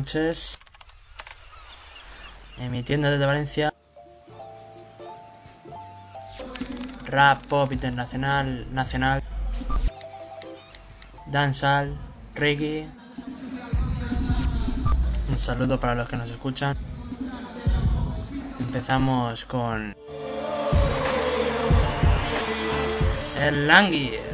noches. Emitiendo desde Valencia. Rap, pop internacional, nacional. Dancehall, reggae. Un saludo para los que nos escuchan. Empezamos con el Langui.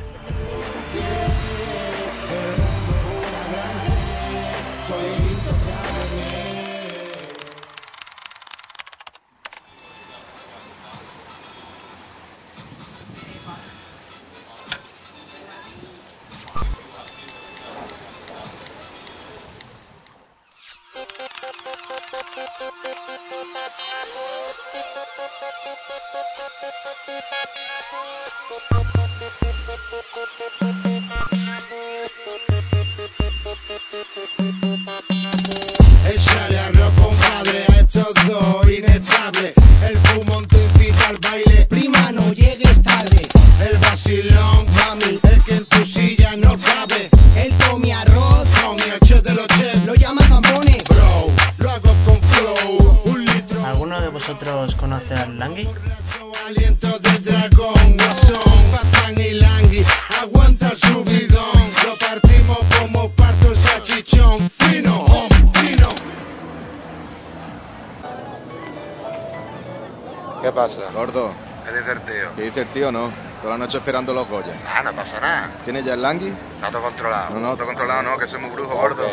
Noche esperando los Goya. Ah, no pasa nada. ¿Tienes ya el langui? Está todo controlado. No, no. Todo controlado no, que soy muy brujo, gordo.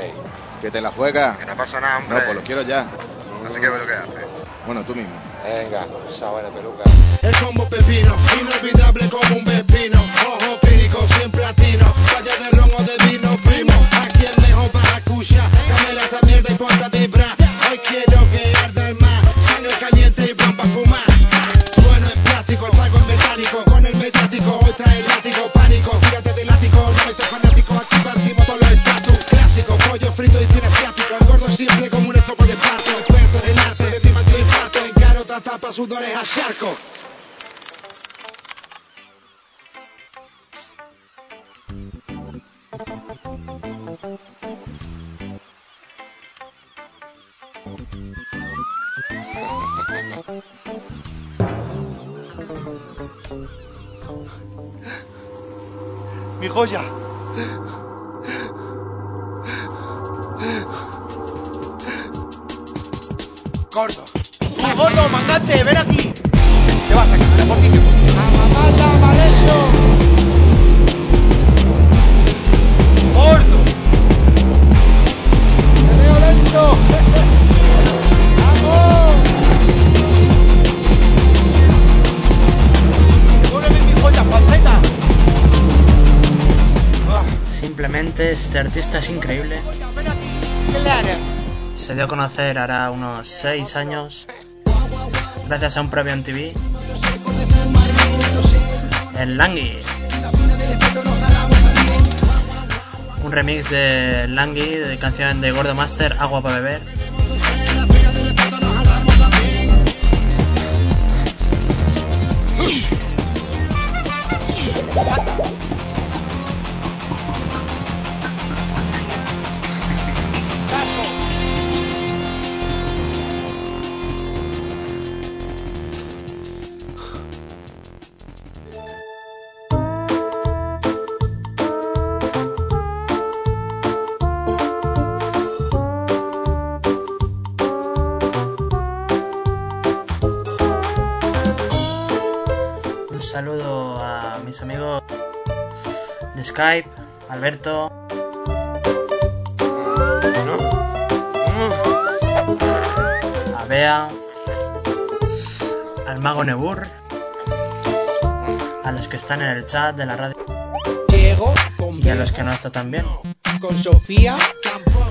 ¿Que te la juegas? Que no pasa nada, hombre. No, pues lo quiero ya. Así que ve lo que hace. Bueno, tú mismo. Venga, esa buena peluca. El combo pepino, inolvidable como un pepino. Ojo clínico, siempre latino. Vaya de ron o de vino, primo. Aquí es mejor para escuchar. Tapa, sudores a charco. Mi joya. Este artista es increíble. Se dio a conocer hará unos 6 años gracias a un premio en TV. El Langui. Un remix de Langui de canción de Gordo Master, Agua para beber. Skype, Alberto, a Bea, al mago Nebur, a los que están en el chat de la radio. Con y a los que no están tan bien, con Sofía.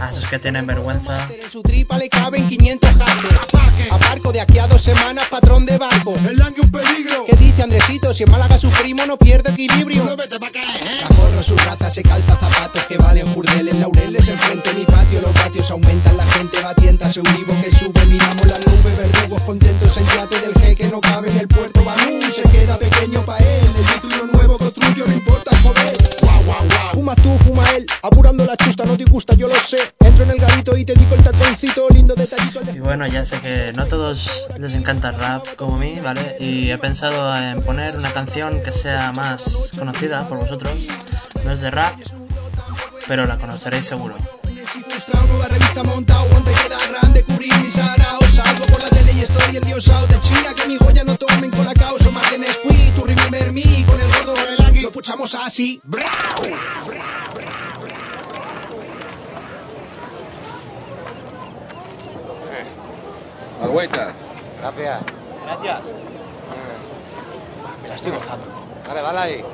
A esos que tienen vergüenza. En su tripa le caben 500 haces. Aparco de aquí a dos semanas, patrón de barco. El Langui un peligro. ¿Qué dice Andresito? Si en Málaga su primo no pierde equilibrio. No vete pa' acá, ¿eh? La gorra, su raza, se calza zapatos que valen burdeles, laureles enfrente mi patio, los patios aumentan, la gente va tientas, Euribo que sube, miramos las nubes, verdugos contentos, el yate del jeque no cabe en el puerto, Banú se queda pequeño gusta, yo lo sé, entro en el garito y te digo el tate bueno, ya sé que no a todos les encanta el rap como a mí, ¿vale? Y he pensado en poner una canción que sea más conocida por vosotros. No es de rap, pero la conoceréis seguro. Y frustrado, nueva revista montado, donde queda grande cubrir mis araos. Salgo por la tele y estoy endiosado de China, que mi Goya no tomen con la causa. Más Nesquik, tu remember me, con el gordo lo puchamos así. Agüita. Gracias. Gracias. Mm. Me la estoy gozando. Dale, dale ahí.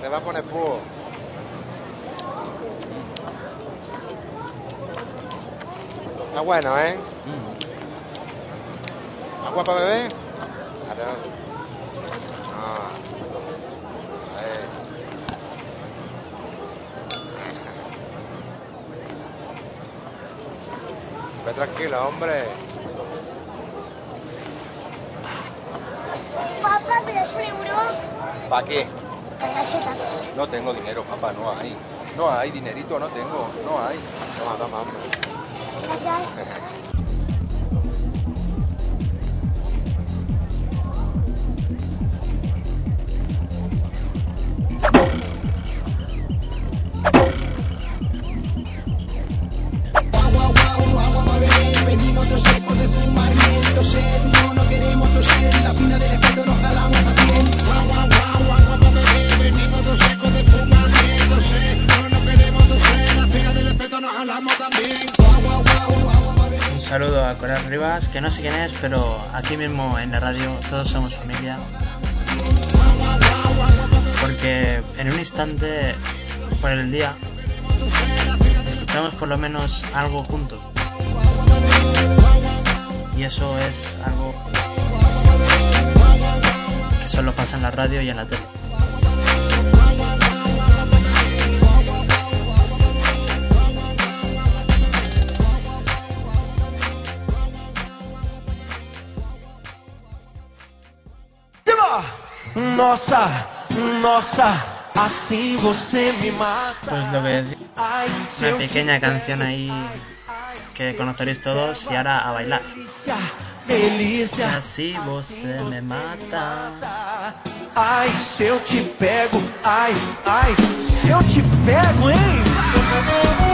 Te va a poner púo. Está bueno, ¿eh? ¿Agua para beber? Claro. Ahí. Ve tranquilo, hombre. Papá, ¿me das un euro? ¿Para qué? Para la seta. No tengo dinero, papá, no hay. No hay, dinerito no tengo, no hay. Toma, toma, hombre. Gracias. saludo a Coral Rivas, que no sé quién es, pero aquí mismo en la radio todos somos familia. Porque en un instante, por el día, escuchamos por lo menos algo juntos. Y eso es algo que solo pasa en la radio y en la tele. Nossa, nossa, assim você me mata. Pues lo que decía, una pequeña canción ahí que conoceréis todos y ahora a bailar. delícia. Así vos me mata. Ai, se eu te pego, ai, ai, se eu te pego, hein?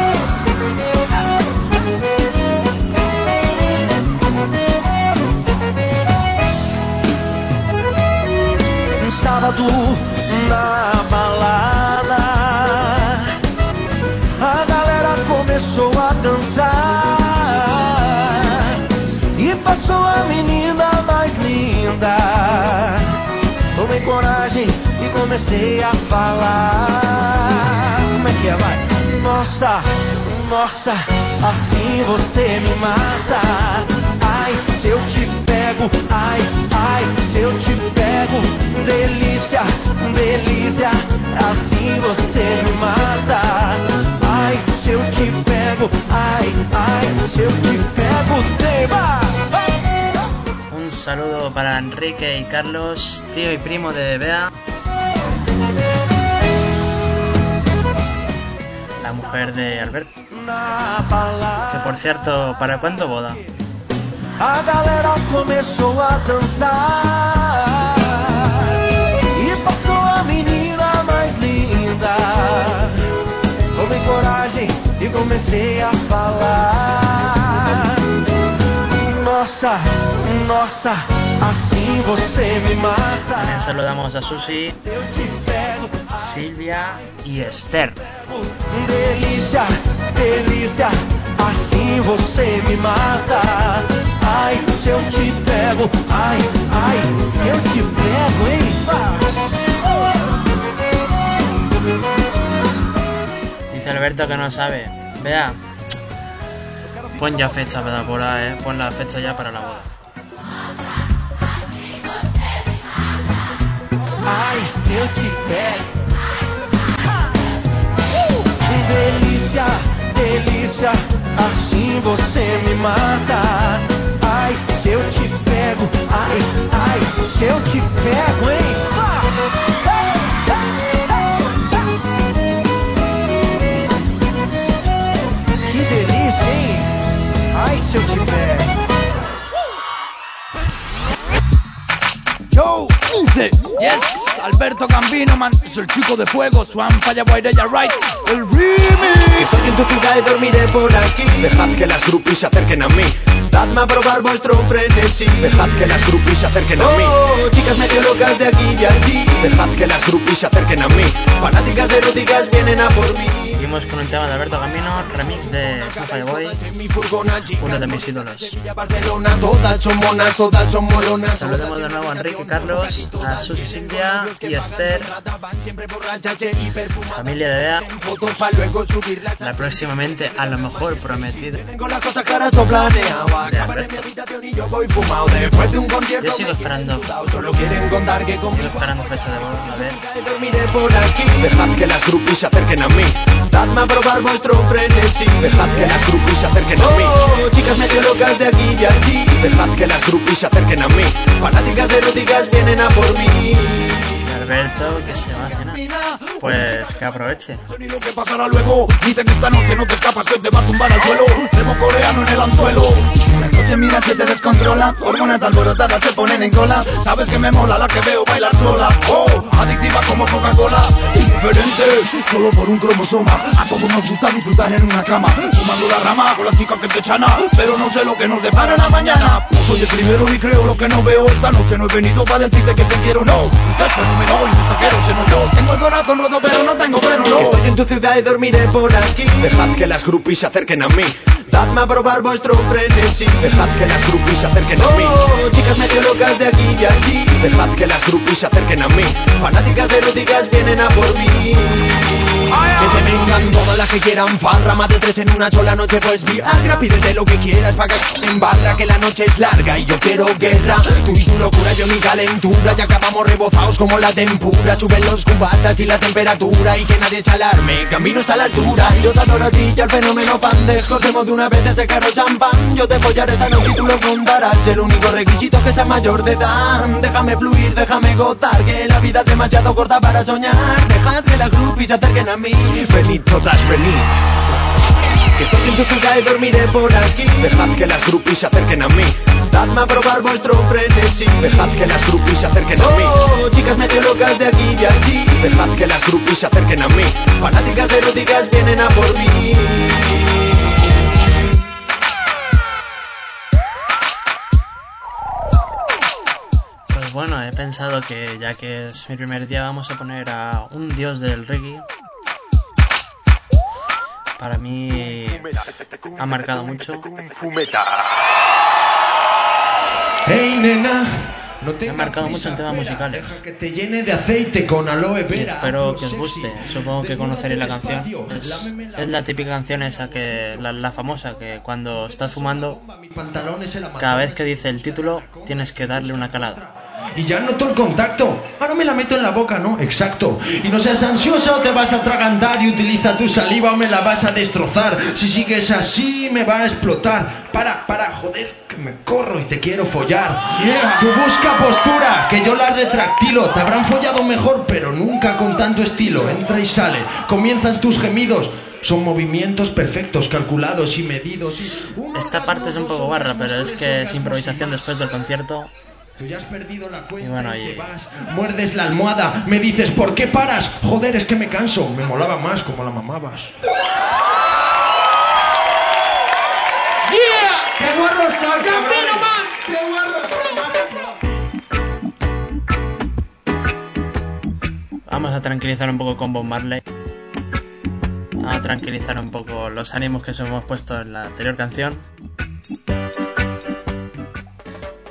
Sábado na balada, a galera começou a dançar e passou a menina mais linda. Tomei coragem e comecei a falar. Como é que é, vai? Nossa, nossa, assim você me mata. Ai, se eu te pego, ai, ai, se eu te pego, delícia, delícia, assim você me mata. Ai, se eu te pego, ai, ai, se eu te pego, tema. Un saludo para Enrique y Carlos, tío y primo de Bea. La mujer de Alberto. Que por cierto, ¿para cuándo boda? A galera começou a dançar comecei a falar Nossa, nossa, assim você me mata También saludamos a Susi, Silvia y Esther. Delícia, delícia, assim você me mata. Ai, se eu te pego, ai, ai, se eu te pego, hein? Dice Alberto que no sabe. Vea, pon ya fecha para la boda, eh. Pon la fecha ya para la boda. Ai, se eu te pego. Delícia, delícia, assim você me mata. Ai, se eu te pego, ai, ai, se eu te pego, hein? Que shoot you back. Yo! Yes, Alberto Gambino, man, es el chico de fuego. Swan, Falla, Guairella, Right, el remix. Soy en tu ciudad y dormiré por aquí. Dejad que las groupies se acerquen a mí. Dadme a probar vuestro frenesí. Dejad que las grupis se acerquen a mí. Oh, chicas medio locas de aquí y allí. Dejad que las groupies se acerquen a mí. Fanáticas eróticas vienen a por mí. Seguimos con el tema de Alberto Gambino, remix de Safari Boy, uno de mis ídolos. Son monas, todas son molonas. Saludemos de nuevo a Enrique Carlos a Susi Silvia y a Esther, familia de Bea, la próximamente a lo mejor prometida. De Alberto. yo voy fumado. Después de un concierto. Yo sigo esperando, Solo quieren contar que sigo conmigo. esperando fecha de boda, a ver. Dejad que las groupies se acerquen a mí. Dadme a probar vuestro frenesí. Dejad que las groupies se acerquen a mí. Oh, chicas medio locas de aquí y allí. Dejad que las groupies se acerquen a mí. Fanáticas eróticas vienen a por mí. Y Alberto, que se va a cenar. Pues que aproveche. Ni lo que pasará luego, dicen que esta noche no te escapas, que te va a tumbar al suelo, demo coreano en el anzuelo. La noche mira se te descontrola. Hormonas alborotadas se ponen en cola. Sabes que me mola la que veo bailar sola, oh, adictiva como Coca-Cola, indiferente, solo por un cromosoma, a todos nos gusta disfrutar en una cama, fumando la rama con la chica que te chana, pero no sé lo que nos depara la mañana, no soy el primero y creo lo que no veo, esta noche no he venido para decirte que te quiero, no, usted es fenómeno y un saquero se no yo, tengo el corazón roto pero no tengo freno, no. Estoy en tu ciudad y dormiré por aquí. Dejad que las groupies se acerquen a mí. Dadme a probar vuestro frenesí. Dejad que las groupies se acerquen a mí. Oh, chicas medio locas de aquí y allí. Dejad que las groupies se acerquen a mí. Fanáticas eróticas vienen a por mí. Que te vengan todas las que quieran. Farra Más de tres en una sola noche pues Viagra Pídete lo que quieras pa' que en barra Que la noche es larga y yo quiero guerra. Tú y tu locura, yo mi calentura. Ya acabamos rebozados como la tempura. Suben los cubatas y la temperatura Y que nadie se camino está a la altura Yo te adoro a ti y al fenómeno pandesco Hacemos de una vez ese carro champán. Yo te follaré esta noche y tú lo contarás. El único requisito es que sea mayor de edad. Déjame fluir, déjame gozar Que la vida es demasiado corta para soñar. Dejad que las groupies se acerquen a mí. Venid todas, venid que estoy en tu ciudad y dormiré por aquí. Dejad que las groupies se acerquen a mí. Dadme a probar vuestro frenesí. Dejad que las groupies se acerquen a mí. Oh, chicas medio locas de aquí y allí. Dejad que las groupies se acerquen a mí. Fanáticas eróticas vienen a por mí. Pues bueno, he pensado que ya que es mi primer día vamos a poner a un dios del reggae. Para mí ha marcado mucho. Hey nena no Me ha marcado mucho en temas musicales. que te llene de aceite con aloe Y espero que os guste. Supongo que conoceréis la canción. Es, es la típica canción esa que, la, la famosa, que cuando estás fumando, cada vez que dice el título, tienes que darle una calada. Y ya noto el contacto. Ahora me la meto en la boca, ¿no? Exacto. Y no seas ansioso, te vas a atragantar y utiliza tu saliva o me la vas a destrozar. Si sigues así, me va a explotar. Para, para, joder, que me corro y te quiero follar. Tú busca postura, que yo la retractilo. Te habrán follado mejor, pero nunca con tanto estilo. Entra y sale. Comienzan tus gemidos. Son movimientos perfectos, calculados y medidos. Esta parte es un poco barra, pero es que es improvisación después del concierto. Tú ya has perdido la cuenta Y bueno, y te vas, muerdes la almohada, me dices, ¿por qué paras? Joder, es que me canso, me molaba más como la mamabas. ¡Qué guarro soy, ¡Qué guarro Vamos a tranquilizar un poco con Bob Marley. A tranquilizar un poco los ánimos que os hemos puesto en la anterior canción.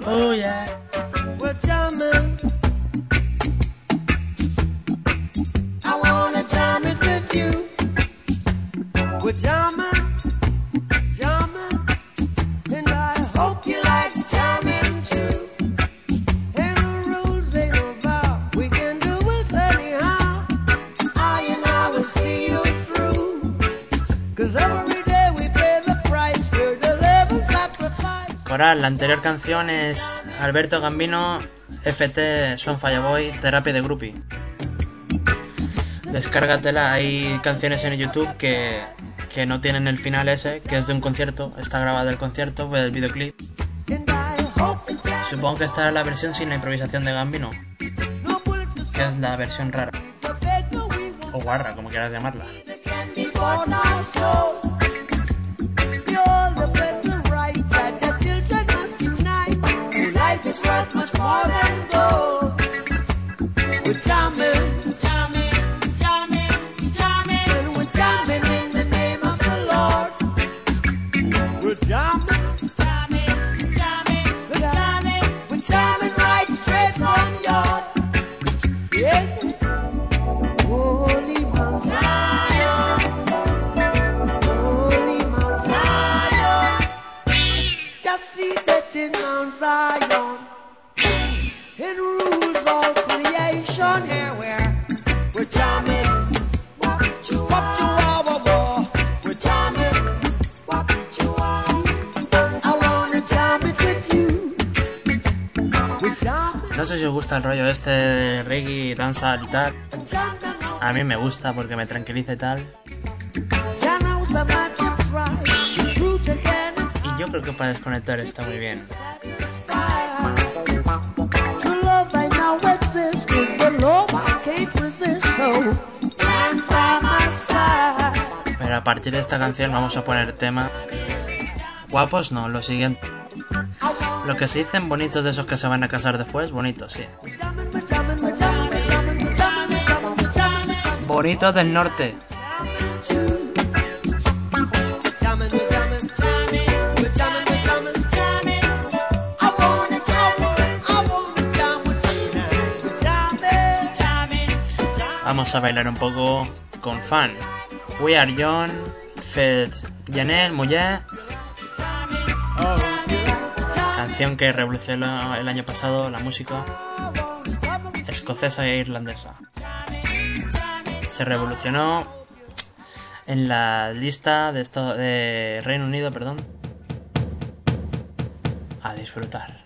Oh yeah. Well, jamming. I wanna jam it with you. La anterior canción es Alberto Gambino, FT, Son Boy, Terapia de Groupie. Descárgatela, hay canciones en YouTube que, que no tienen el final ese, que es de un concierto, está grabado el concierto, ve el videoclip. Supongo que esta es la versión sin la improvisación de Gambino. que es la versión rara. O guarra, como quieras llamarla. We're jamming, jamming, jamming, jamming, we're jamming in the name of the Lord. We're jamming, jamming, jamming, jamming, we're jamming right straight on yard. Yeah. Holy Mount Zion, Holy Mount Zion, just seated Mount Zion. Gusta el rollo este de reggae, danza y tal. A mí me gusta porque me tranquiliza y tal. Y yo creo que para desconectar está muy bien. Pero a partir de esta canción vamos a poner tema. Guapos no, lo siguiente. Lo que se dicen bonitos de esos que se van a casar después, bonitos, sí. Bonitos del norte. Vamos a bailar un poco con fan. We Are Young, Fed Janelle Muller, canción que revolucionó el año pasado la música escocesa e irlandesa. Se revolucionó en la lista de, esto, de Reino Unido, perdón. A disfrutar.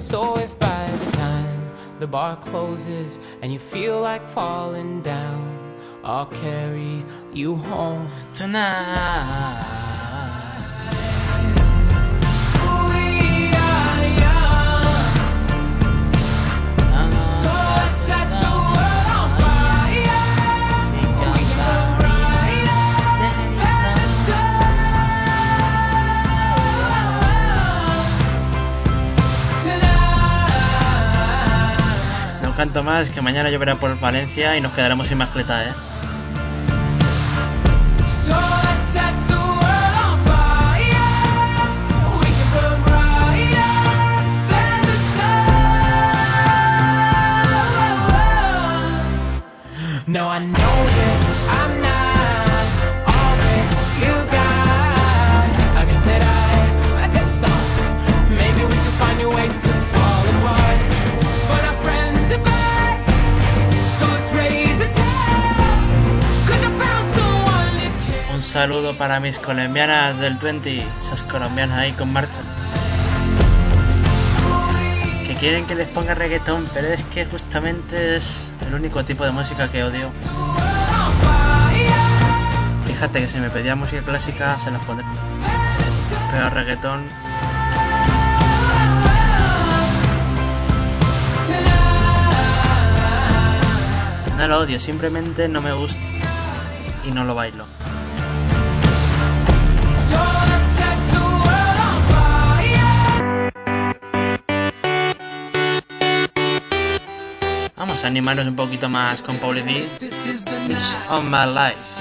So if by the time the bar closes and you feel like falling down, I'll carry you home. Tonight. Más, que mañana lloverá por Valencia y nos quedaremos sin mascleta, ¿eh? Saludo para mis colombianas del 20, esas colombianas ahí con marcha. Que quieren que les ponga reggaetón, pero es que justamente es el único tipo de música que odio. Fíjate que si me pedía música clásica se las pondré. Pero reggaetón, no lo odio, simplemente no me gusta y no lo bailo. Vamos a animarnos un poquito más con Pauli D. It's on my life.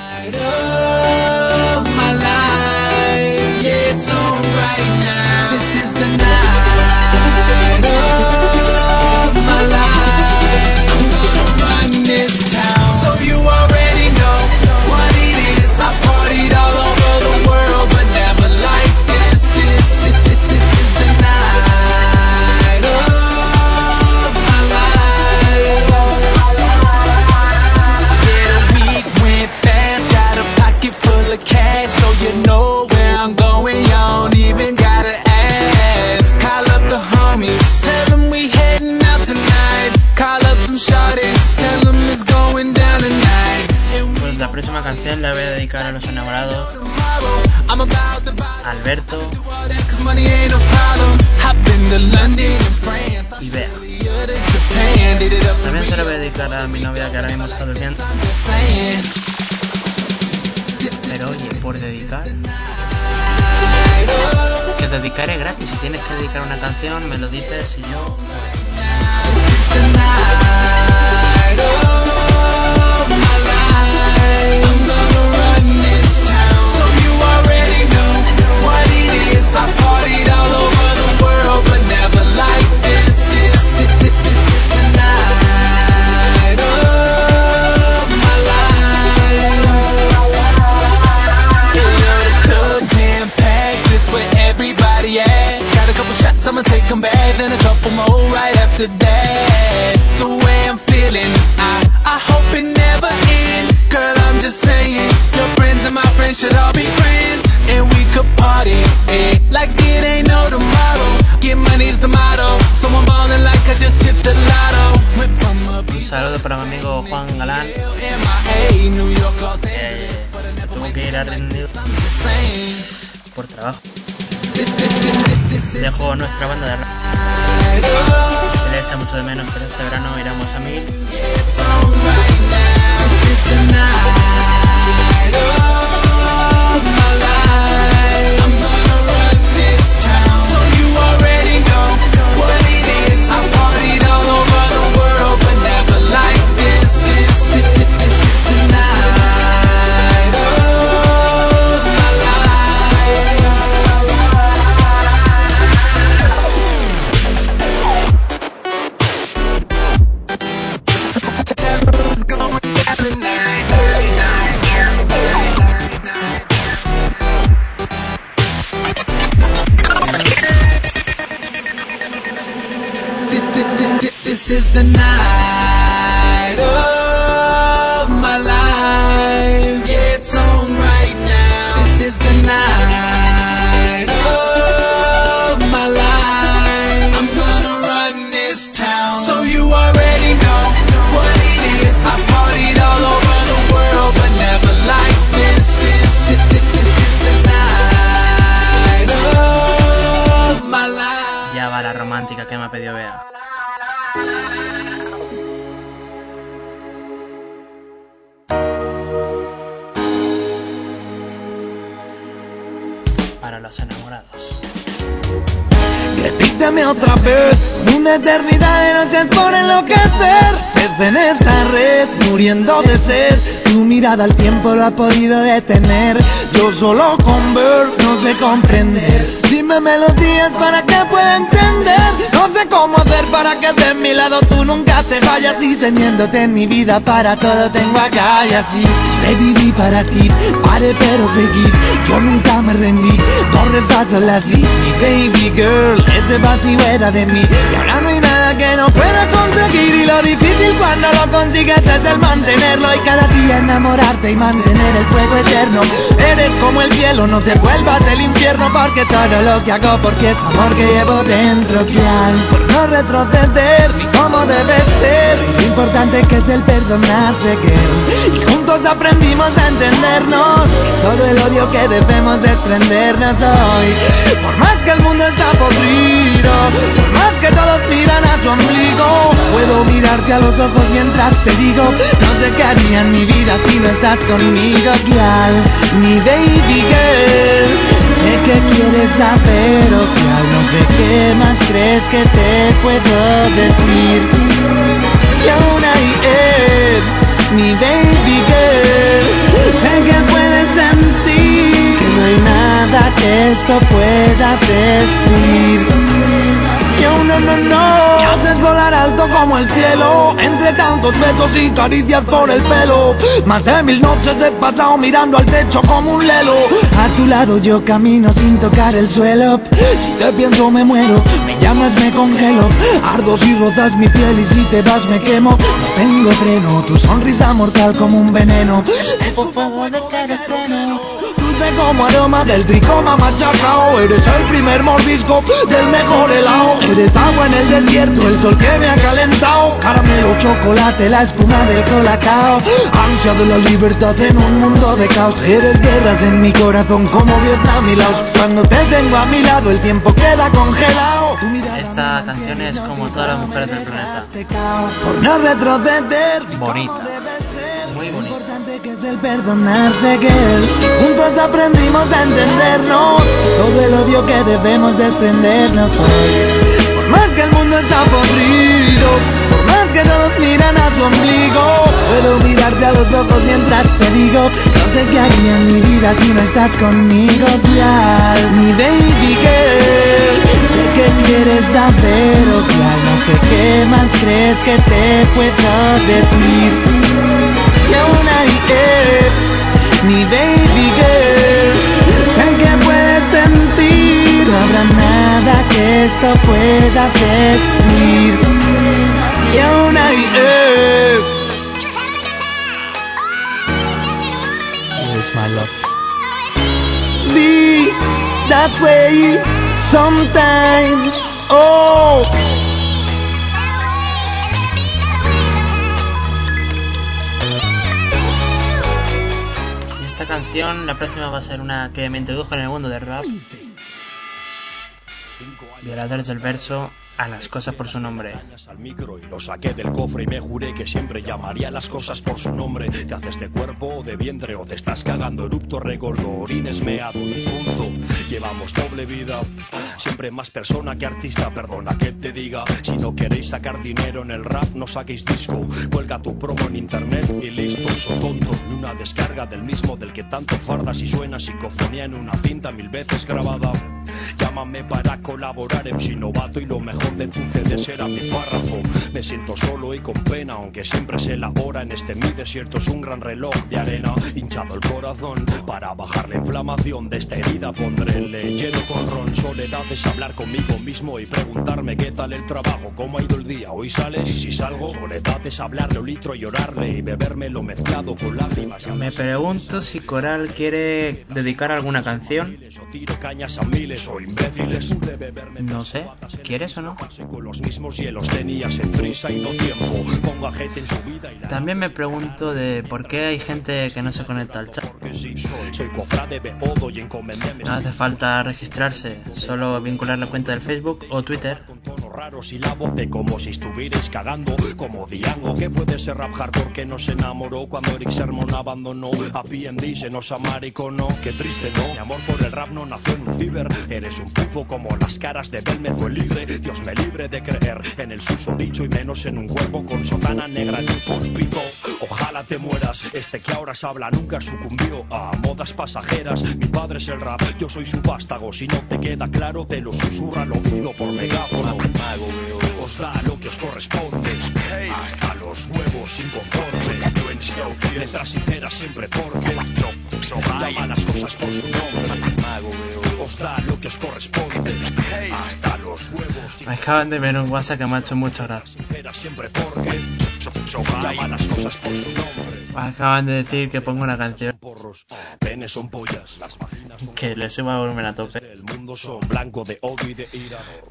it's alright now. This is the night Dedicaré gratis. Si tienes que dedicar una canción, me lo dices y yo. After that. The way I'm feeling, I I hope it never ends. Girl, I'm just saying, your friends and my friends should all be friends, and we could party, eh, like it ain't no tomorrow. Get money's the motto, so I'm ballin' like I just hit the lotto. Went from a Un saludo para mi amigo Juan Galán, se tuvo que ir same. por trabajo. Dejó nuestra banda de rap. Se le echa mucho de menos, pero este verano iremos a mil. Is the night otra vez, una eternidad de noches por enloquecer. Pez en esta red, muriendo de sed. Tu mirada al tiempo lo ha podido detener. Yo solo con ver, no sé comprender. Dime melodías para que pueda entender. No sé cómo hacer para que de mi lado tú nunca te vayas. Y teniéndote en mi vida para todo tengo acá y así. Te viví para ti, paré pero seguí. Yo nunca me rendí, corre paso la así. Mi baby girl, ese vacío era de mí. Y ahora no hay que no pueda conseguir. Y lo difícil cuando lo consigues es el mantenerlo. Y cada día enamorarte y mantener el fuego eterno. Eres como el cielo, no te vuelvas del infierno. Porque todo lo que hago, porque es amor que llevo dentro. Que hay por no retroceder, ni cómo debe ser. Lo importante que es el perdonarse, girl. Y juntos aprendimos a entendernos. Todo el odio que debemos desprendernos hoy. Por más que el mundo está podrido, por más que todos miran a su puedo mirarte a los ojos mientras te digo, no sé qué haría en mi vida si no estás conmigo, girl, mi baby girl. Sé que quieres saber, oh girl, no sé qué más crees que te puedo decir. Y aún ahí es mi baby girl. Sé que puedes sentir que no hay nada que esto pueda destruir. Y aún no, no, no. Me haces volar alto como el cielo. Entre tantos besos y caricias por el pelo. Más de mil noches he pasado mirando al techo como un lelo. A tu lado yo camino sin tocar el suelo. Si te pienso me muero. Me llamas me congelo. Ardo si rozas mi piel y si te vas me quemo. No tengo freno, tu sonrisa mortal como un veneno. Escupo fuego de queroseno. Dulce como aroma del tricoma machacao. Eres el primer mordisco del mejor helado. Eres agua en el desierto, el sol que me ha calentado. Caramelo, chocolate, la espuma del colacao. Ansia de la libertad en un mundo de caos. Eres guerras en mi corazón como Vietnam y Laos. Cuando te tengo a mi lado, el tiempo queda congelado. Esta canción es como todas las mujeres del planeta. por no retroceder. Bonita. Muy Lo bonita. importante que es el perdonarse que juntos aprendimos a entendernos todo el odio que debemos desprendernos hoy. Por más que el mundo está podrido, por más que todos miran a tu ombligo, puedo mirarte a los ojos mientras te digo, no sé qué haría en mi vida si no estás conmigo, girl, mi baby girl. Sé que quieres saber, oh girl, no sé qué más crees que te puedo decir. Y aún ahí es mi baby girl. Nada que esto pueda destruir. Y aún my love? Be that way sometimes. Oh. Esta canción, la próxima va a ser una que me introdujo en el mundo del rap. Violadores del verso a las cosas por su nombre. y lo saqué del cofre y me juré que siempre llamaría las cosas por su nombre. Te haces de cuerpo o de vientre o te estás cagando erupto, regordo, orines, meado punto. Llevamos doble vida, siempre más persona que artista. Perdona que te diga, si no queréis sacar dinero en el rap, no saquéis disco. Cuelga tu promo en internet y listo, soy tonto. Una descarga del mismo del que tanto fardas y suena psicofonía en una cinta mil veces grabada. Llámame para colaborar en novato y lo mejor de tu será mi párrafo. Me siento solo y con pena, aunque siempre sé la hora en este mi desierto es un gran reloj de arena. Hinchado el corazón para bajar la inflamación de esta herida. Pondré leyendo con ron. Soledad es hablar conmigo mismo y preguntarme qué tal el trabajo, cómo ha ido el día. Hoy sales y si salgo, soledad es hablarle un litro y llorarle y beberme lo mezclado con lágrimas. Me pregunto si Coral quiere dedicar alguna canción. Tiro cañas a miles o imbéciles. No sé, ¿quieres o no? También me pregunto de por qué hay gente que no se conecta al chat. de No hace falta registrarse, solo vincular la cuenta del Facebook o Twitter. raros y la bote como si estuvierais cagando como Diango que puede ser rap hardcore que nos enamoró cuando Eric Sermon abandonó a P&D se nos amariconó qué triste no mi amor por el rap no nació en un ciber. Eres un pufo como las caras de Belmed o el libre. Dios me libre de creer en el susodicho y menos en un cuerpo con sotana negra el púlpito ojalá te mueras este que ahora se habla nunca sucumbió a modas pasajeras. Mi padre es el rap yo soy su vástago si no te queda claro te lo susurra al oído por megáfono. Os da lo que os corresponde hasta los huevos inconforme letras sinceras siempre porque llama las cosas por su nombre os da lo que os corresponde hasta los huevos Me acaban de ver un WhatsApp que me ha hecho mucha gracia. acaban de decir que pongo una canción son que le suba el volumen a tope.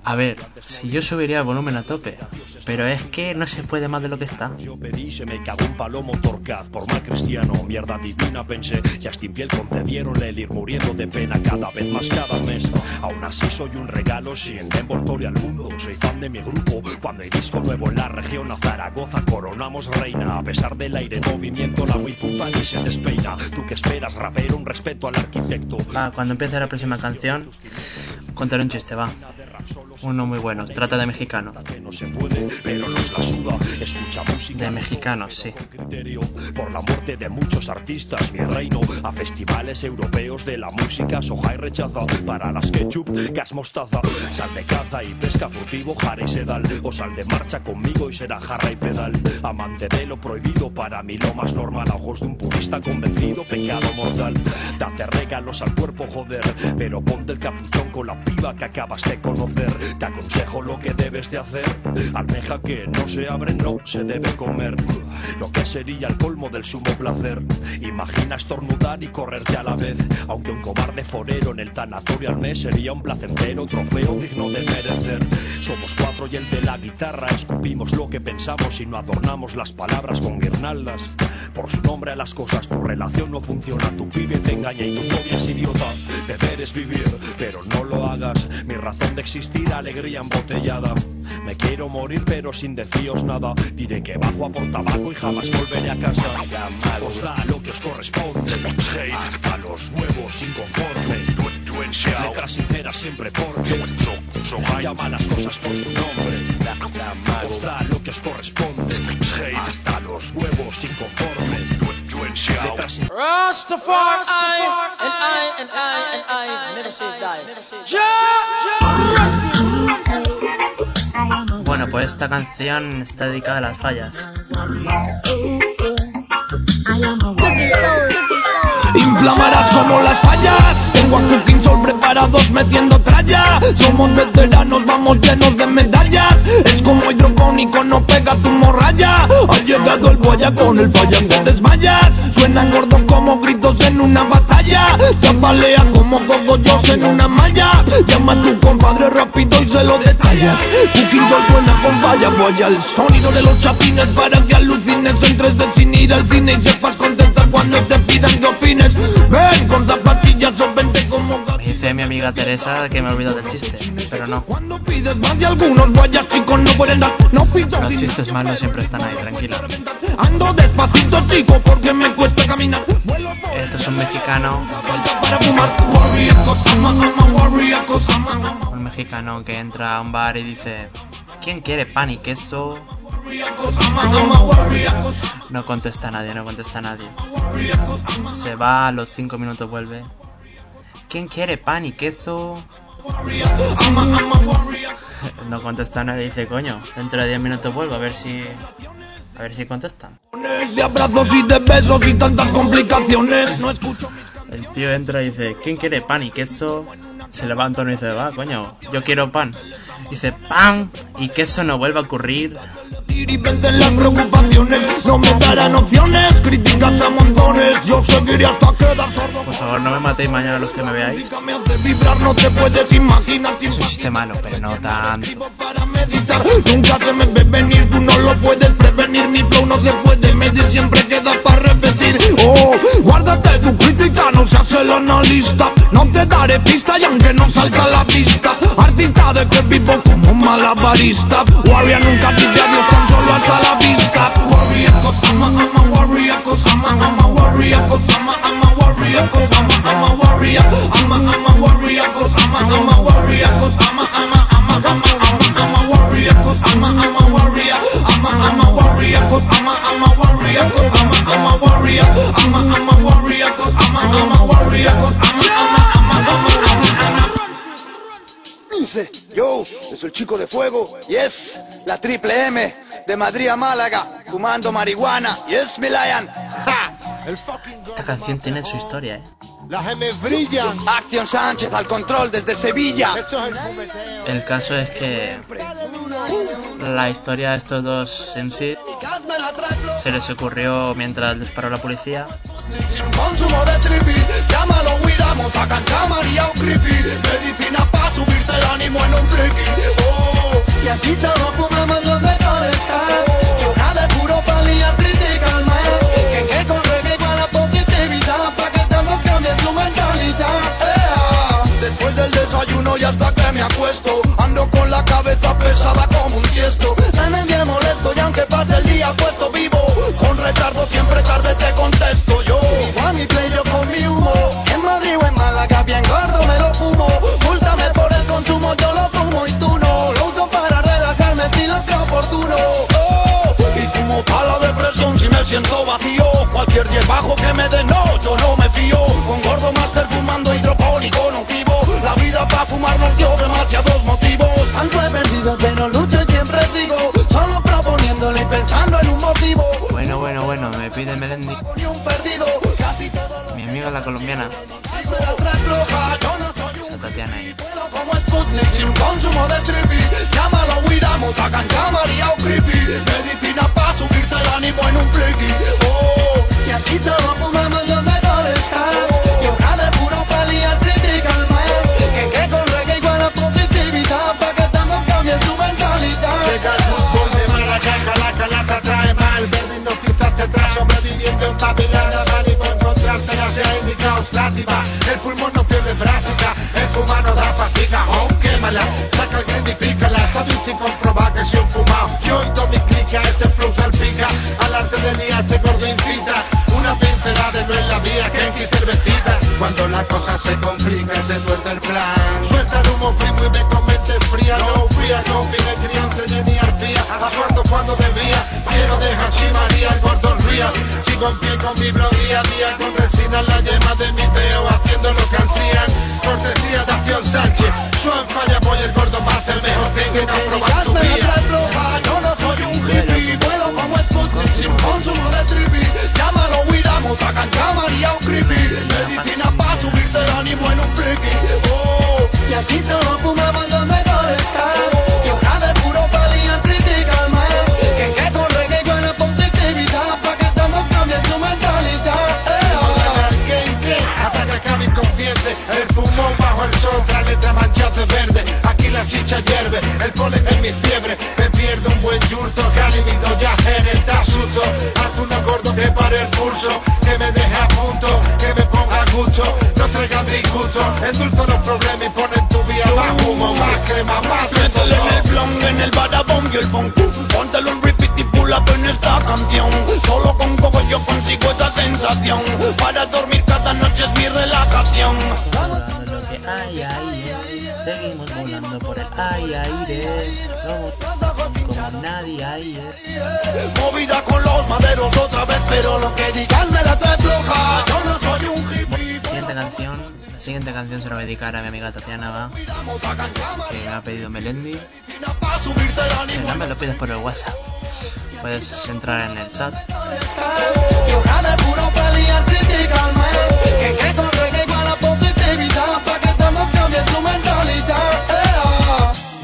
A ver, si yo subiría el volumen a tope, pero es que no se puede más de lo que está. Yo pedí, se me cagó un palomo por mal cristiano, mierda divina pensé. Justin Piel concedieron el ir muriendo de pena cada vez más cada mes. Aún así soy un regalo sin envoltorio al mundo. Soy fan de mi grupo. Cuando hay disco nuevo en la región a Zaragoza coronamos reina. A pesar del aire en movimiento, la muy puta ni se despeina. Tú que esperas, rapero, un respeto al arquitecto. Va, cuando empiece la próxima canción, contaré un chiste, va. Uno muy bueno, trata de mexicano. De mexicanos, sí. Por la muerte de muchos artistas mi reino a festivales europeos de la música soja y rechaza para las ketchup gas mostaza sal de caza y pesca furtivo jara y sedal o sal de marcha conmigo y será jarra y pedal amante de lo prohibido para mí lo más normal a ojos de un purista convencido pecado mortal Date regalos al cuerpo, joder, pero ponte el capuchón con la piba que acabas de conocer. Te aconsejo lo que debes de hacer. Almeja que no se abre, no se debe comer. Lo que sería el colmo del sumo placer. Imagina estornudar y correrte a la vez. Aunque un cobarde forero en el tanatorio al mes sería un placentero trofeo digno de merecer. Somos cuatro y el de la guitarra escupimos lo que pensamos y no adornamos las palabras con guirnaldas. Por su nombre a las cosas, tu relación no funciona, tu pibe te engaña y tu novia es idiota. Deber es vivir, pero no lo hagas. Mi razón de existir, alegría embotellada. Me quiero morir, pero sin decíos nada. Diré que bajo a por tabaco y jamás volveré a casa. Os da lo que os corresponde. Hate a los huevos inconforme. Letras sinceras siempre porque llama las cosas por su nombre. Os da lo que os corresponde. Hate hasta los huevos inconforme. Letras sin- Rastafari, and I, and I, and I, never says die. Bueno, pues esta canción está dedicada a las fallas. 自己瘦了 Inflamarás como las fallas. Tengo a Cooking Soul preparados metiendo tralla. Somos veteranos, vamos llenos de medallas. Es como hidropónico, no pega tu morralla. Ha llegado el boya con el falla te desmayas. Suena gordo como gritos en una batalla. Te apalea como cogollos en una malla. Llama a tu compadre rápido y se lo detallas. Cooking Soul suena con falla, boya. El sonido de los chapines para que alucines. Entres de sin ir al cine y sepas contestar cuando te pidan que opines. Ven con zapatillas o vente como Me dice mi amiga Teresa que me he olvidado del chiste, pero no. cuando pides más de algunos guayas chicos no pueden dar. No pido Los chistes malos siempre están ahí, tranquila. Ando despacito chico porque me cuesta caminar. Esto es un mexicano, un mexicano que entra a un bar y dice, ¿quién quiere pan y queso? No contesta nadie, no contesta nadie. Se va, a los cinco minutos vuelve. ¿Quién quiere pan y queso? No contesta nadie, dice, coño, dentro de 10 minutos vuelvo a ver si... A ver si contestan. De abrazos y de besos y tantas complicaciones. No escucho El tío entra y dice, ¿quién quiere pan y queso? Se levanta uno y dice, va, coño, yo quiero pan. Dice, pan y queso no vuelve a ocurrir. Y vencen las preocupaciones. No me darán opciones, críticas a montones. Yo seguiré hasta quedar sordo. Por favor, no me matéis mañana los que me veáis. Me hace vibrar, no te puedes imaginar. Es un chiste malo, pero no tanto. para meditar. Nunca se me ve venir, tú no lo puedes prevenir. Mi flow no se puede medir, siempre queda para repetir. Oh, guárdate tu crítica, no seas el analista. No te daré pista y aunque no salga la vista. Que vivo como malabarista. Warrior nunca dice adiós, tan solo hasta la vista. Warrior, cosa, ama, ama, warrior, cosa, ama, ama, warrior, cosa, ama, ama, warrior, cosa, ama, ama, warrior, ama, ama, warrior, cosa, ama, ama, warrior, cosa, ama, ama, ama, ama, ama, ama, warrior, cosa, ama, ama, warrior, ama, ama, warrior, cosa, ama, ama, warrior, cosa, ama, ama, warrior, ama, ama, warrior, Yo, es el chico de fuego. Yes, la triple M de Madrid a Málaga, fumando marihuana. Yes, Milayan. Ja. Esta canción tiene su historia, eh. Las gemes brillan. Acción Sánchez al control desde Sevilla. El caso es que la historia de estos dos en sí se les ocurrió mientras les paró la policía. Y hasta que me acuesto. Ando con la cabeza pesada como un tiesto. También bien molesto y aunque pase el día puesto vivo. Con retardo siempre tarde Que me deje a punto, que me ponga gusto. No endulzo los problemas y ponen ay aire, como, como nadie aire. Movida con los maderos otra vez Pero lo que digan me la trae floja Yo no soy un hippie Siguiente canción, la siguiente canción se la voy a dedicar a mi amiga Tatiana Va, que me ha pedido Melendi. Que no me lo pides por el WhatsApp. Puedes entrar en el chat. Que con reggae igual a positividad Pa' que todos cambien su mentalidad Eh,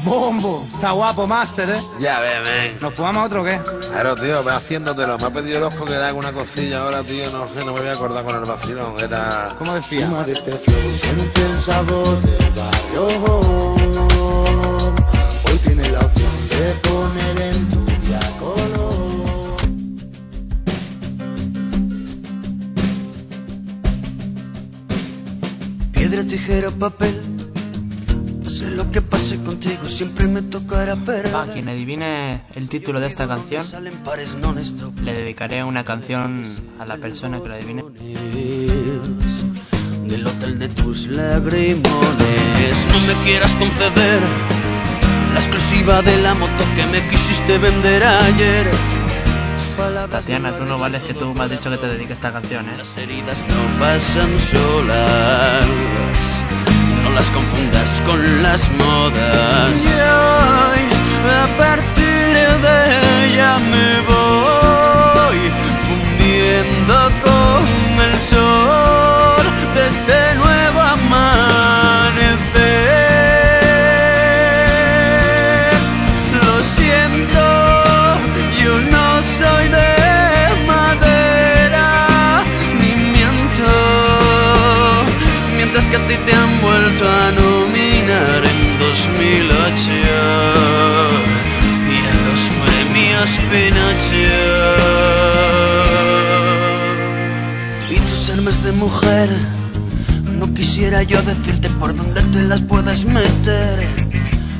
Bombo, está guapo, Master, ¿eh? Ya ves, ven. ¿Nos fumamos otro o qué? Claro, tío, ve haciéndotelo. Me ha pedido el Osco que le haga una cosilla ahora, tío. No sé, no me voy a acordar con el vacilón. Era. ¿Cómo decía? de este flow siente el sabor del barrio Hoy tiene la opción de poner en tu día color Piedra, tijera, papel que pase contigo Siempre me tocará perder Va, quien adivine el título de esta canción, le dedicaré una canción a la persona que lo adivine. del hotel de tus lagrimones. No me quieras conceder la exclusiva de la moto que me quisiste vender ayer. Tatiana, tú no vales que tú me has dicho que te dedique esta canción, ¿eh? Las heridas no pasan solas. No las confundas con las modas. Y hoy, a partir de ella me voy fundiendo con el sol mujer, no quisiera yo decirte por dónde te las puedes meter.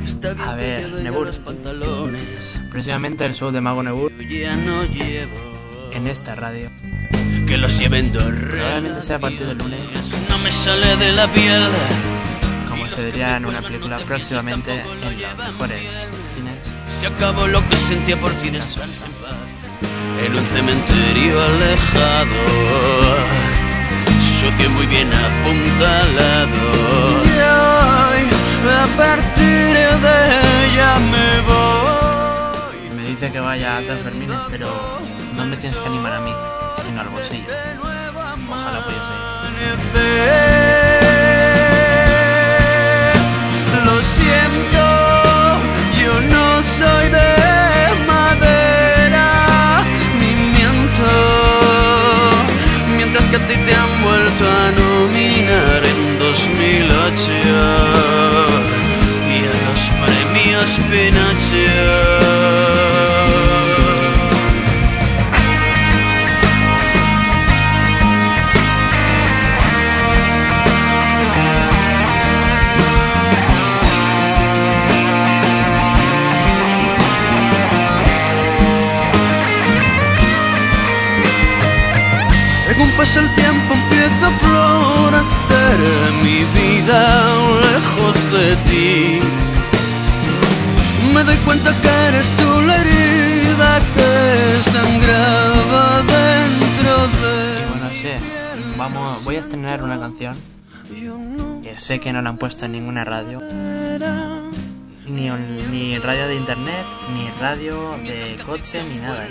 Está bien A que ver, ya Nebur. los pantalones. Precisamente el show de Mago Nebur ya no llevo en esta radio. que los lleven dos Probablemente sea a partir del lunes, No me sale de la piel. como se diría en una película próximamente en los mejores cines. Se acabó lo que sentía por ti descansa en paz. En un cementerio alejado. Sucio y muy bien apuntalado. Y hoy, a partir de ella me voy. Me dice que vaya a San Fermín, pero no me tienes que animar a mí, sino al bolsillo. Ojalá pudiese ir. Pues el tiempo empieza a florecer mi vida lejos de ti. Me doy cuenta que eres tú la herida que sangraba dentro de bueno, sí, vamos, voy a estrenar una canción que sé que no la han puesto en ninguna radio ni, on, ni radio de internet, ni radio de coche, ni nada.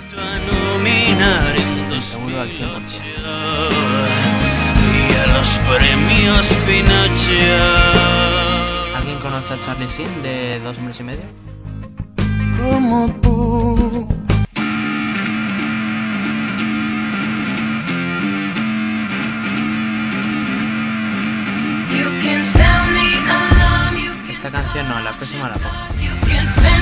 Estoy seguro al 100%. ¿Alguien conoce a Charlie Sin de dos meses y medio? Como tú no, la próxima la pongo.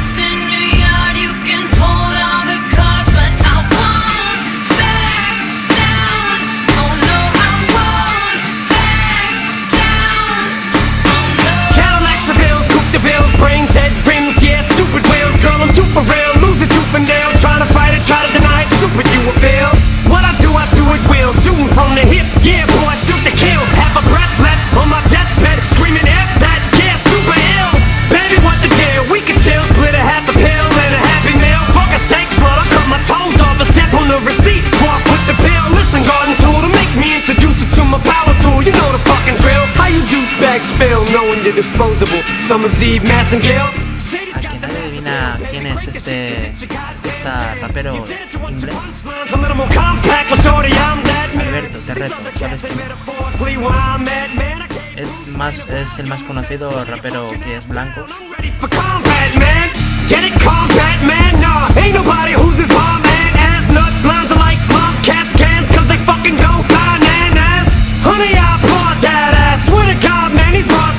Al que no adivina quién es este artista rapero inglés. Alberto, te reto, ¿sabes quién es? Es, más, es el más conocido rapero que es blanco. Honey, I bought that ass. Swear to God, man, these bars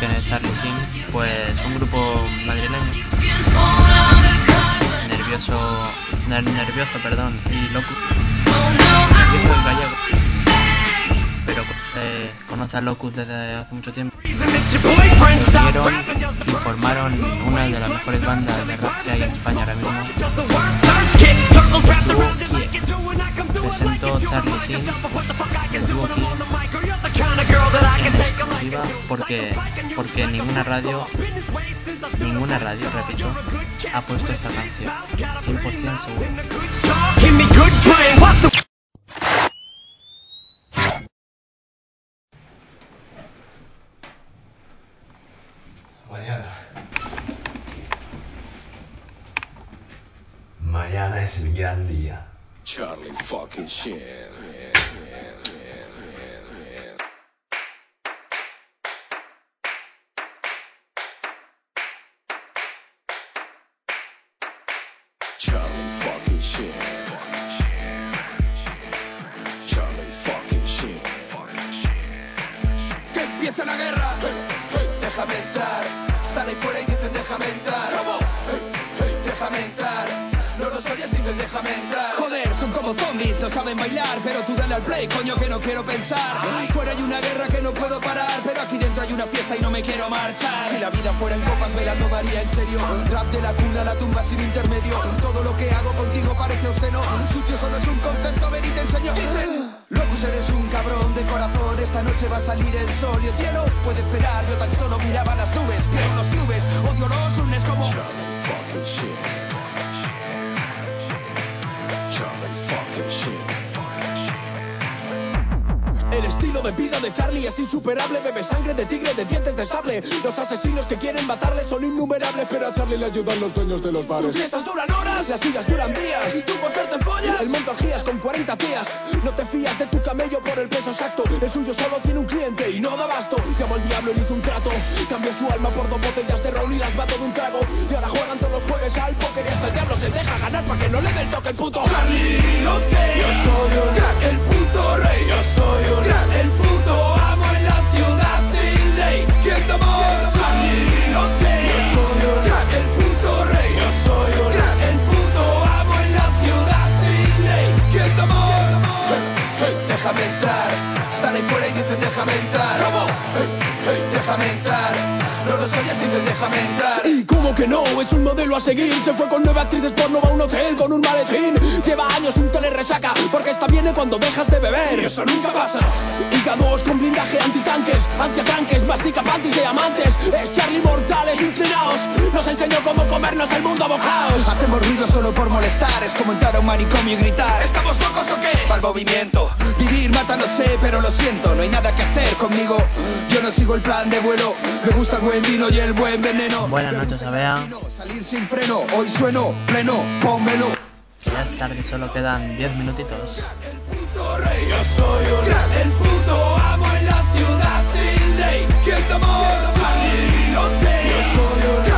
canciones de Charlie Sheen, pues un grupo madrileño. Nervioso, nervioso, perdón, y loco lanzar Locust desde hace mucho tiempo. Se unieron y formaron una de las mejores bandas de rap que hay en España ahora mismo. Presento Charlie Sin, el dúo Kie, en exclusiva porque, porque ninguna radio, ninguna radio, repito, ha puesto esta canción. 100% seguro. Mañana es el gran día. Charlie fucking shit. Charlie fucking shit. Charlie fucking shit. Que empieza la guerra. Déjame entrar. Están ahí fuera y dicen déjame entrar. ¿Cómo? Hey, hey, déjame entrar. No los oyes, dicen déjame entrar. Joder, son como zombies, no saben bailar, pero tú dale al play, coño que no quiero pensar. Fuera hay una guerra que no puedo parar, pero aquí dentro hay una fiesta y no me quiero marchar. Si la vida fuera en copas, me la tomaría en serio. Rap de la cuna a la tumba sin intermedio. Todo lo que hago contigo parece obsceno. Sucio solo es un concepto, ven y te enseño. Dicen, Locus eres un cabrón de corazón. Esta noche va a salir el sol y el cielo puede esperar. Yo tan solo miraba las nubes, quiero los clubes, odio los lunes como. El estilo de vida de Charlie es insuperable. Bebe sangre de tigre de dientes de sable. Los asesinos que quieren matarle son innumerables Pero a Charlie le ayudan los dueños de los bares. Tus fiestas duran horas, las sillas duran días. Y tú te follas. El monto orgías con 40 tías No te fías de tu camello por el peso exacto. El suyo solo tiene un cliente y no da basto Llamó al diablo y le hizo un trato. Cambió su alma por dos botellas de ron y las mató de un trago. Y ahora juegan todos los jueves al póker Y hasta el diablo se deja ganar para que no le dé el toque el puto. Charlie, ok. Yo soy un crack, el puto rey. Yo soy un el puto amo en la ciudad sin ley ¿Quién te amor? Charlie, ok Yo soy crack, el puto rey Yo soy un crack, el puto amo en la ciudad sin ley ¿Quién te amor? Hey, déjame entrar. Están ahí fuera y dicen déjame entrar. ¿Cómo? Hey, hey, déjame entrar. Dicen déjame entrar. Y como que no, es un modelo a seguir Se fue con nueve actrices porno, a un hotel con un maletín Lleva años sin tele resaca Porque esta viene cuando dejas de beber Y eso nunca pasa. Hígados con blindaje antitanques Antiatranques, mastica panties de amantes Es Charlie Mortales inclinados Nos enseñó cómo comernos el mundo a Hacemos ruido solo por molestar. Es como entrar a un manicomio y gritar. ¿Estamos locos o qué? Para el movimiento. Mata no sé, pero lo siento. No hay nada que hacer conmigo. Yo no sigo el plan de vuelo. Me gusta el buen vino y el buen veneno. Buenas noches, Abea. Salir sin freno. Hoy sueno pleno. Pónmelo. Ya es tarde, solo quedan 10 minutitos. Yo soy un crack, el puto amo en la ciudad sin ley ¿Quién ok Yo soy un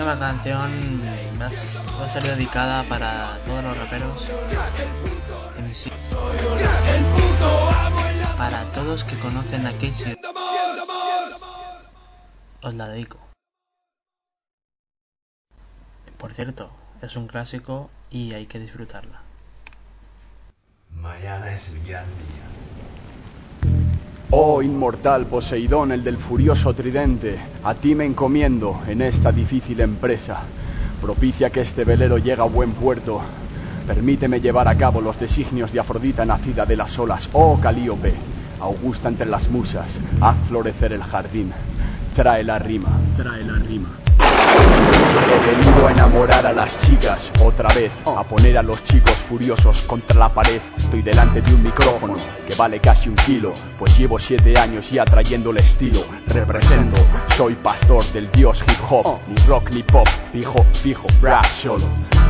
próxima canción va a ser dedicada para todos los raperos. Para todos que conocen a Casey. Os la dedico. Por cierto, es un clásico y hay que disfrutarla. Mañana es el gran día. Oh inmortal Poseidón, el del furioso tridente, a ti me encomiendo en esta difícil empresa. Propicia que este velero llegue a buen puerto. Permíteme llevar a cabo los designios de Afrodita nacida de las olas. Oh Calíope, augusta entre las musas, haz florecer el jardín. Trae la rima, trae la rima. He venido a enamorar a las chicas otra vez, a poner a los chicos furiosos contra la pared. Estoy delante de un micrófono que vale casi un kilo, pues llevo siete años ya trayendo el estilo. Represento, soy pastor del dios hip hop, ni rock ni pop, fijo, fijo, rap solo.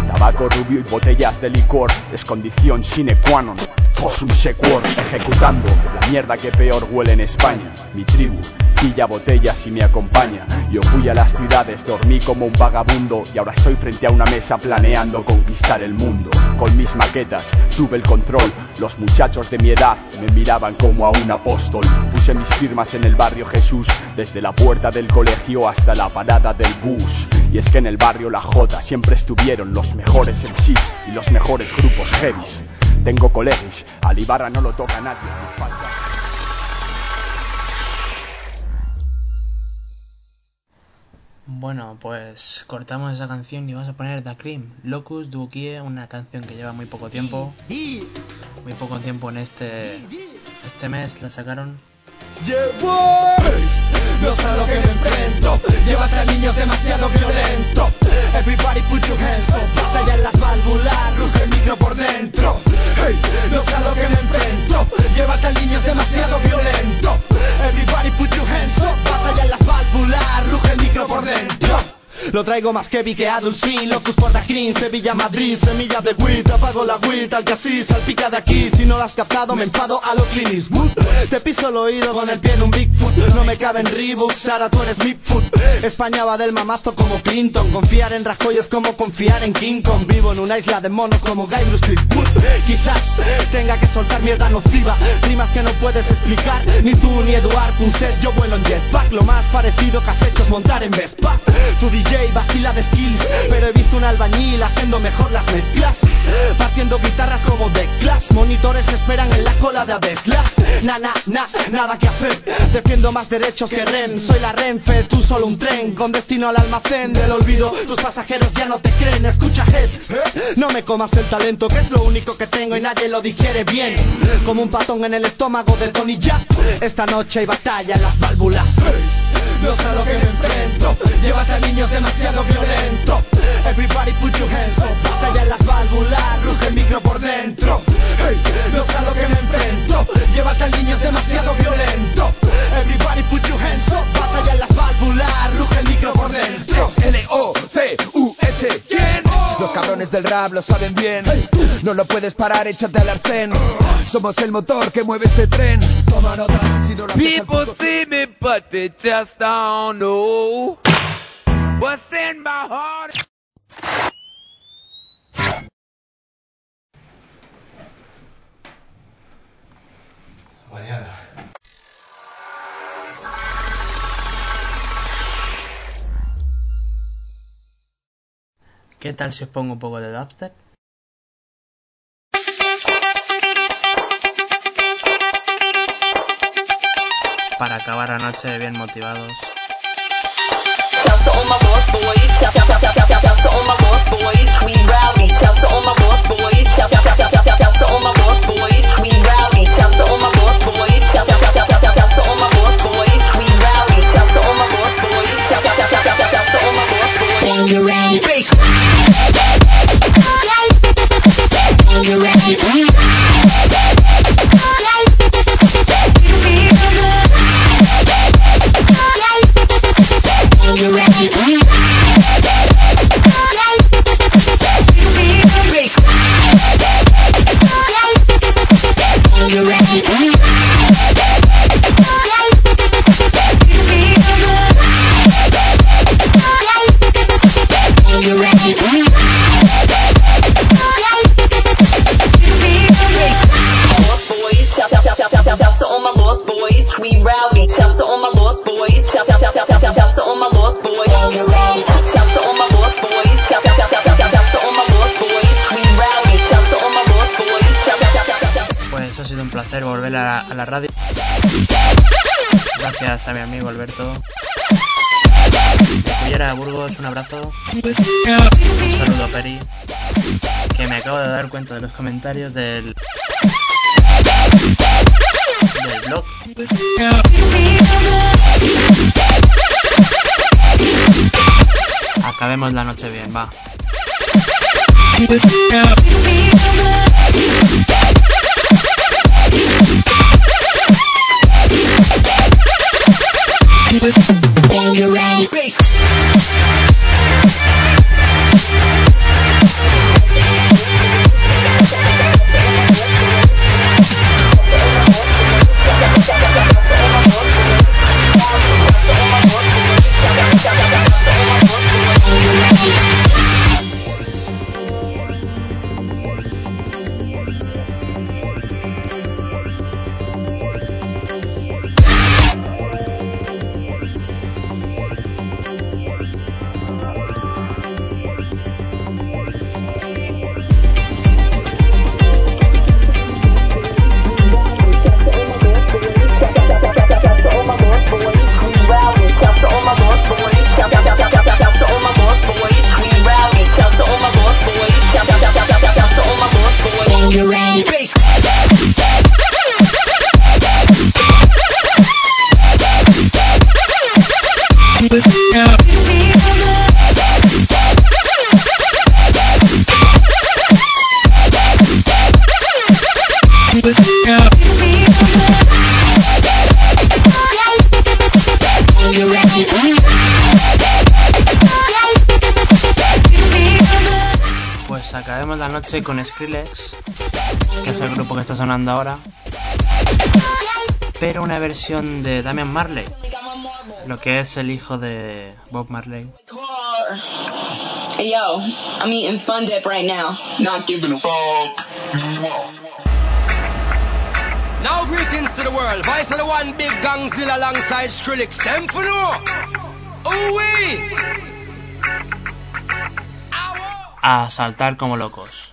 Tabaco rubio y botellas de licor es condición sine qua non. Posum sequor, ejecutando la mierda que peor huele en España. Mi tribu pilla botellas y me acompaña. Yo fui a las ciudades, dormí como un vagabundo y ahora estoy frente a una mesa planeando conquistar el mundo. Con mis maquetas tuve el control. Los muchachos de mi edad me miraban como a un apóstol. Puse mis firmas en el barrio Jesús, desde la puerta del colegio hasta la parada del bus. Y es que en el barrio La Jota siempre estuvieron los mejores MCs y los mejores grupos heavies. Tengo colegis, al Ibarra no lo toca nadie. me falta- Bueno, pues cortamos esa canción y vamos a poner Da Cream, Locus Dukie, una canción que lleva muy poco tiempo. Muy poco tiempo en este este mes la sacaron. Lleváis, no sé a lo que me enfrento. Llevas a niños demasiado violento. Everybody put your hands up. Batalla en las válvulas, ruge el micro por dentro. Hey, no sé lo que me enfrento. Llevas a niños demasiado violento. Everybody put your hands up. Batalla en las válvulas, ruge el micro por dentro. Lo traigo más que Adult Swim Locus Porta Green, Sevilla, Madrid Semilla de weed, apago la weed Al que así salpica de aquí Si no lo has captado me enfado a lo Clint Eastwood. Te piso el oído con el pie en un Bigfoot No me caben Reeboks, ahora tú eres Midfoot. España va del mamazo como Clinton Confiar en Rajoy es como confiar en King Kong Vivo en una isla de monos como Guy Bruce Quizás tenga que soltar mierda nociva Rimas que no puedes explicar Ni tú ni Eduard Punset Yo vuelo en jetpack Lo más parecido que has hecho es montar en Vespa. Tu DJ vacila de skills. Pero he visto un albañil haciendo mejor las mezclas. Partiendo guitarras como de class Monitores esperan en la cola de Adeslas Na, na, na, nada que hacer. Defiendo más derechos que Ren. Soy la Renfe, tú solo un tren. Con destino al almacén del olvido. Tus pasajeros ya no te creen. Escucha Head, no me comas el talento Que es lo único que tengo y nadie lo digiere bien. Como un patón en el estómago de Tony Jack. Esta noche hay batalla en las válvulas. No sé lo que me enfrento. Llévate a niños demasiado violento. Everybody put your hands up. Batalla en las válvulas Ruge el micro por dentro. Hey, No sé a lo que me enfrento. Llévate a niños demasiado violento. Everybody put your hands up. Batalla en las válvulas Ruge el micro por dentro. L-O-C-U-S ¿Quién? Los cabrones del rap lo saben bien. No lo puedes parar, échate al arcén. Somos el motor que mueve este tren. Toma nota, si no al People see me, but they just don't know what's in my heart. ¿Qué tal si os pongo un poco de dubstep? Para acabar la noche bien motivados. Shouts to my lost boys. Shout, shout, shout, shout, shout, shout, shout to all my lost boys. We rowdy. Shouts to my lost boys. Shout, shout, shout, shout, shout, shout, shout to all my lost boys. We rowdy. Shouts to all my lost boys. Shout, shout, shout, shout, shout, shout, shout to all my a, la radio. Gracias a mi amigo Alberto. Cullera Burgos, un abrazo. Un saludo a Peri. Que me acabo de dar cuenta de los comentarios del. del blog. Acabemos la noche bien, va. Bang your right. Noche con Skrillex, que es el grupo que está sonando ahora, pero una versión de Damian Marley, lo que es el hijo de Bob Marley. Hey yo, I'm eating Fun Dip right now. Not giving a fuck. Now greetings to the world. Vice of the one big gang still alongside Skrillex. Them for no. A saltar como locos.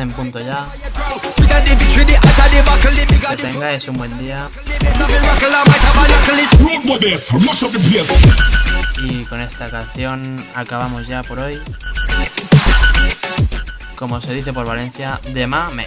12 en punto ya. Que tengáis un buen día. Y con esta canción acabamos ya por hoy. Como se dice por Valencia, de mame.